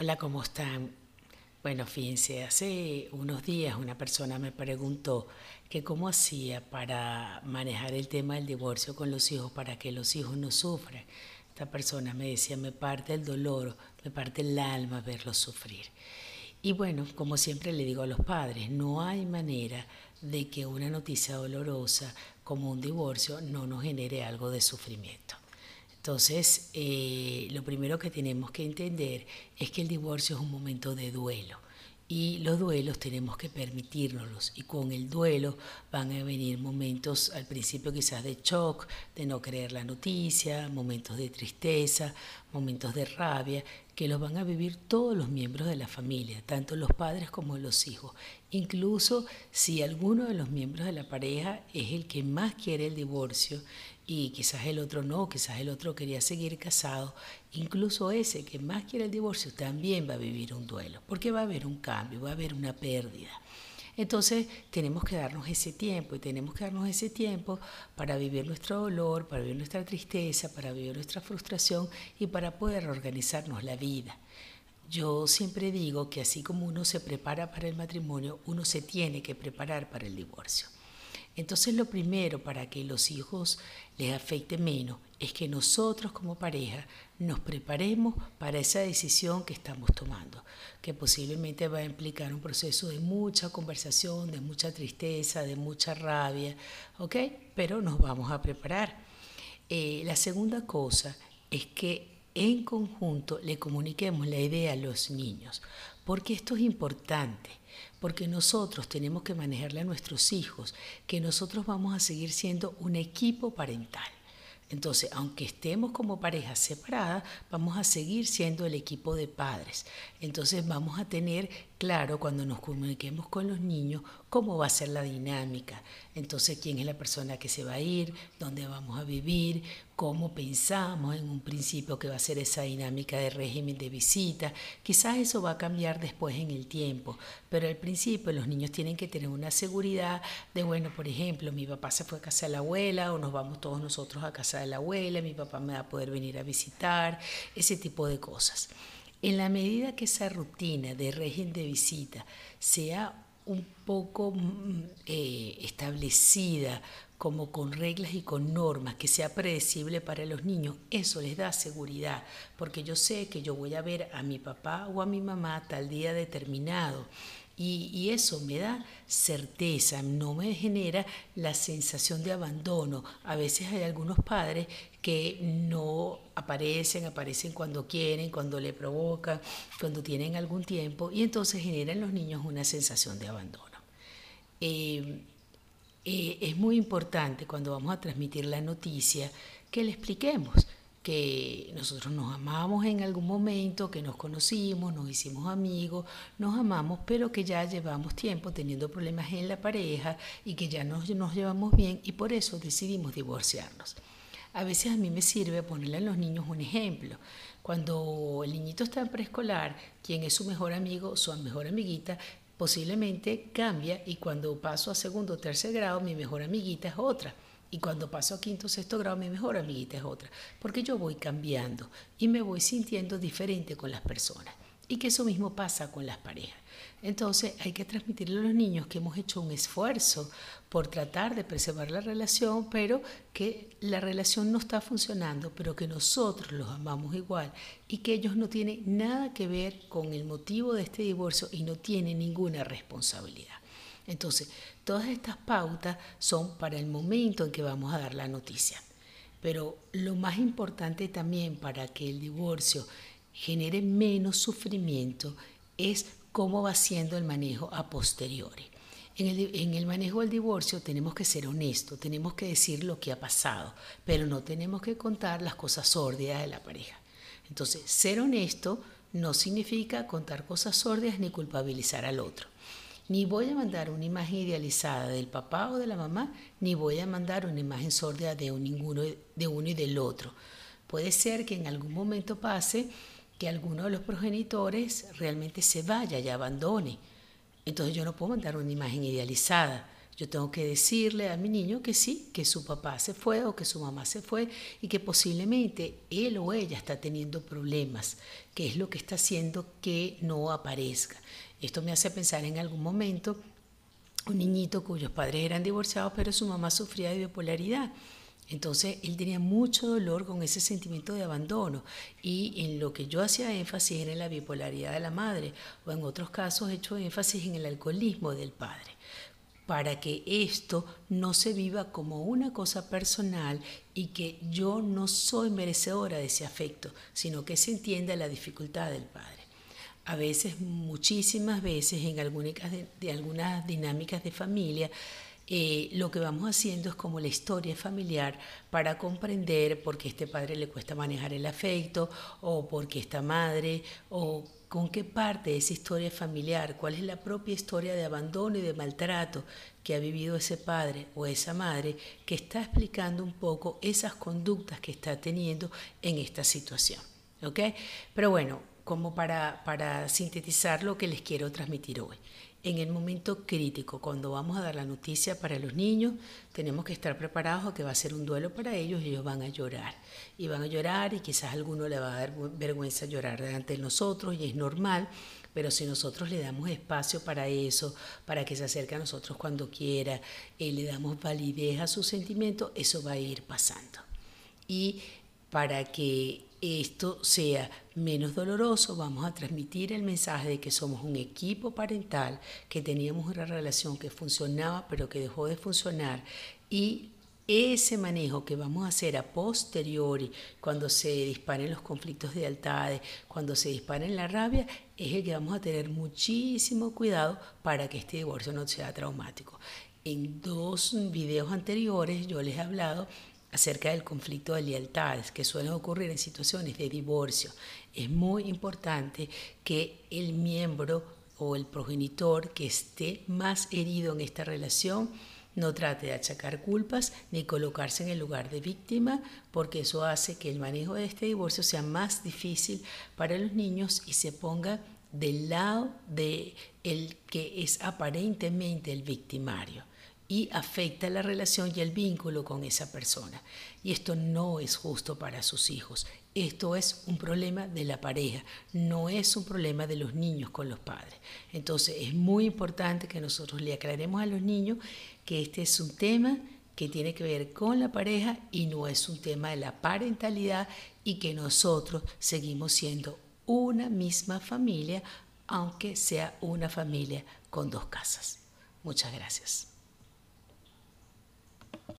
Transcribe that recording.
Hola, ¿cómo están? Bueno, fíjense, hace unos días una persona me preguntó que cómo hacía para manejar el tema del divorcio con los hijos para que los hijos no sufran. Esta persona me decía, me parte el dolor, me parte el alma verlos sufrir. Y bueno, como siempre le digo a los padres, no hay manera de que una noticia dolorosa como un divorcio no nos genere algo de sufrimiento. Entonces, eh, lo primero que tenemos que entender es que el divorcio es un momento de duelo y los duelos tenemos que permitírnoslos y con el duelo van a venir momentos al principio quizás de shock, de no creer la noticia, momentos de tristeza, momentos de rabia, que los van a vivir todos los miembros de la familia, tanto los padres como los hijos. Incluso si alguno de los miembros de la pareja es el que más quiere el divorcio y quizás el otro no, quizás el otro quería seguir casado, incluso ese que más quiere el divorcio también va a vivir un duelo, porque va a haber un cambio, va a haber una pérdida. Entonces tenemos que darnos ese tiempo y tenemos que darnos ese tiempo para vivir nuestro dolor, para vivir nuestra tristeza, para vivir nuestra frustración y para poder organizarnos la vida. Yo siempre digo que así como uno se prepara para el matrimonio, uno se tiene que preparar para el divorcio. Entonces lo primero para que los hijos les afecte menos es que nosotros como pareja nos preparemos para esa decisión que estamos tomando, que posiblemente va a implicar un proceso de mucha conversación, de mucha tristeza, de mucha rabia, ¿ok? Pero nos vamos a preparar. Eh, la segunda cosa es que en conjunto le comuniquemos la idea a los niños, porque esto es importante porque nosotros tenemos que manejarle a nuestros hijos, que nosotros vamos a seguir siendo un equipo parental. Entonces, aunque estemos como pareja separada, vamos a seguir siendo el equipo de padres. Entonces, vamos a tener claro cuando nos comuniquemos con los niños cómo va a ser la dinámica. Entonces, quién es la persona que se va a ir, dónde vamos a vivir, cómo pensamos en un principio que va a ser esa dinámica de régimen de visita. Quizás eso va a cambiar después en el tiempo, pero al principio los niños tienen que tener una seguridad de, bueno, por ejemplo, mi papá se fue a casa de la abuela o nos vamos todos nosotros a casa de la abuela, mi papá me va a poder venir a visitar, ese tipo de cosas. En la medida que esa rutina de régimen de visita sea un poco mm, eh, establecida, como con reglas y con normas, que sea predecible para los niños, eso les da seguridad, porque yo sé que yo voy a ver a mi papá o a mi mamá tal día determinado y, eso me da certeza, no me genera la sensación de abandono. A veces hay algunos padres que no aparecen, aparecen cuando quieren, cuando le provocan, cuando tienen algún tiempo, y entonces generan en los niños una sensación de abandono. Eh, eh, es muy importante cuando vamos a transmitir la noticia que le expliquemos que nosotros nos amamos en algún momento, que nos conocimos, nos hicimos amigos, nos amamos, pero que ya llevamos tiempo teniendo problemas en la pareja y que ya nos, nos llevamos bien y por eso decidimos divorciarnos. A veces a mí me sirve ponerle a los niños un ejemplo. Cuando el niñito está en preescolar, quien es su mejor amigo, su mejor amiguita, posiblemente cambia y cuando paso a segundo o tercer grado, mi mejor amiguita es otra. Y cuando paso a quinto sexto grado, mi mejor amiguita es otra. Porque yo voy cambiando y me voy sintiendo diferente con las personas. Y que eso mismo pasa con las parejas. Entonces hay que transmitirle a los niños que hemos hecho un esfuerzo por tratar de preservar la relación, pero que la relación no está funcionando, pero que nosotros los amamos igual y que ellos no tienen nada que ver con el motivo de este divorcio y no tienen ninguna responsabilidad. Entonces, todas estas pautas son para el momento en que vamos a dar la noticia. Pero lo más importante también para que el divorcio genere menos sufrimiento es cómo va siendo el manejo a posteriori. En el, manejo del divorcio tenemos que ser honestos, tenemos que decir lo que ha pasado, pero no tenemos que contar las cosas sórdidas de la pareja. Entonces, ser honesto no significa contar cosas sórdidas ni culpabilizar al otro. Ni voy a mandar una imagen idealizada del papá o de la mamá, ni voy a mandar una imagen sórdida de, de uno y del otro. Puede ser que en algún momento pase que alguno de los progenitores realmente se vaya y abandone. Entonces yo no puedo mandar una imagen idealizada. Yo tengo que decirle a mi niño que sí, que su papá se fue o que su mamá se fue y que posiblemente él o ella está teniendo problemas, que es lo que está haciendo que no aparezca. Esto me hace pensar en algún momento un niñito cuyos padres eran divorciados, pero su mamá sufría de bipolaridad. Entonces él tenía mucho dolor con ese sentimiento de abandono y en lo que yo hacía énfasis era en la bipolaridad de la madre o en otros casos he hecho énfasis en el alcoholismo del padre para que esto no se viva como una cosa personal y que yo no soy merecedora de ese afecto, sino que se entienda la dificultad del padre. A veces, muchísimas veces, en algunas, dinámicas de familia, eh, lo que vamos haciendo es como la historia familiar para comprender por qué este padre le cuesta manejar el afecto o por qué esta madre o con qué parte de esa historia familiar, cuál es la propia historia de abandono y de maltrato que ha vivido ese padre o esa madre que está explicando un poco esas conductas que está teniendo en esta situación. ¿ok? Pero bueno, como para, para sintetizar lo que les quiero transmitir hoy. En el momento crítico, cuando vamos a dar la noticia para los niños, tenemos que estar preparados a que va a ser un duelo para ellos y ellos van a llorar. Y van a llorar y quizás a alguno le va a dar vergüenza llorar delante de nosotros y es normal, pero si nosotros le damos espacio para eso, para que se acerque a nosotros cuando quiera, y le damos validez a su sentimiento, eso va a ir pasando. Y para que esto sea menos doloroso, vamos a transmitir el mensaje de que somos un equipo parental, que teníamos una relación que funcionaba pero que dejó de funcionar y ese manejo que vamos a hacer a posteriori, cuando se disparen los conflictos de lealtades, cuando se disparen la rabia, es el que vamos a tener muchísimo cuidado para que este divorcio no sea traumático. En dos videos anteriores yo les he hablado acerca del conflicto de lealtades que suelen ocurrir en situaciones de divorcio. Es muy importante que el miembro o el progenitor que esté más herido en esta relación no trate de achacar culpas ni colocarse en el lugar de víctima, porque eso hace que el manejo de este divorcio sea más difícil para los niños y se ponga del lado de el que es aparentemente el victimario y afecta la relación y el vínculo con esa persona. Y esto no es justo para sus hijos. Esto es un problema de la pareja, no es un problema de los niños con los padres. Entonces es muy importante que nosotros le aclaremos a los niños que este es un tema que tiene que ver con la pareja y no es un tema de la parentalidad y que nosotros seguimos siendo una misma familia, aunque sea una familia con dos casas. Muchas gracias.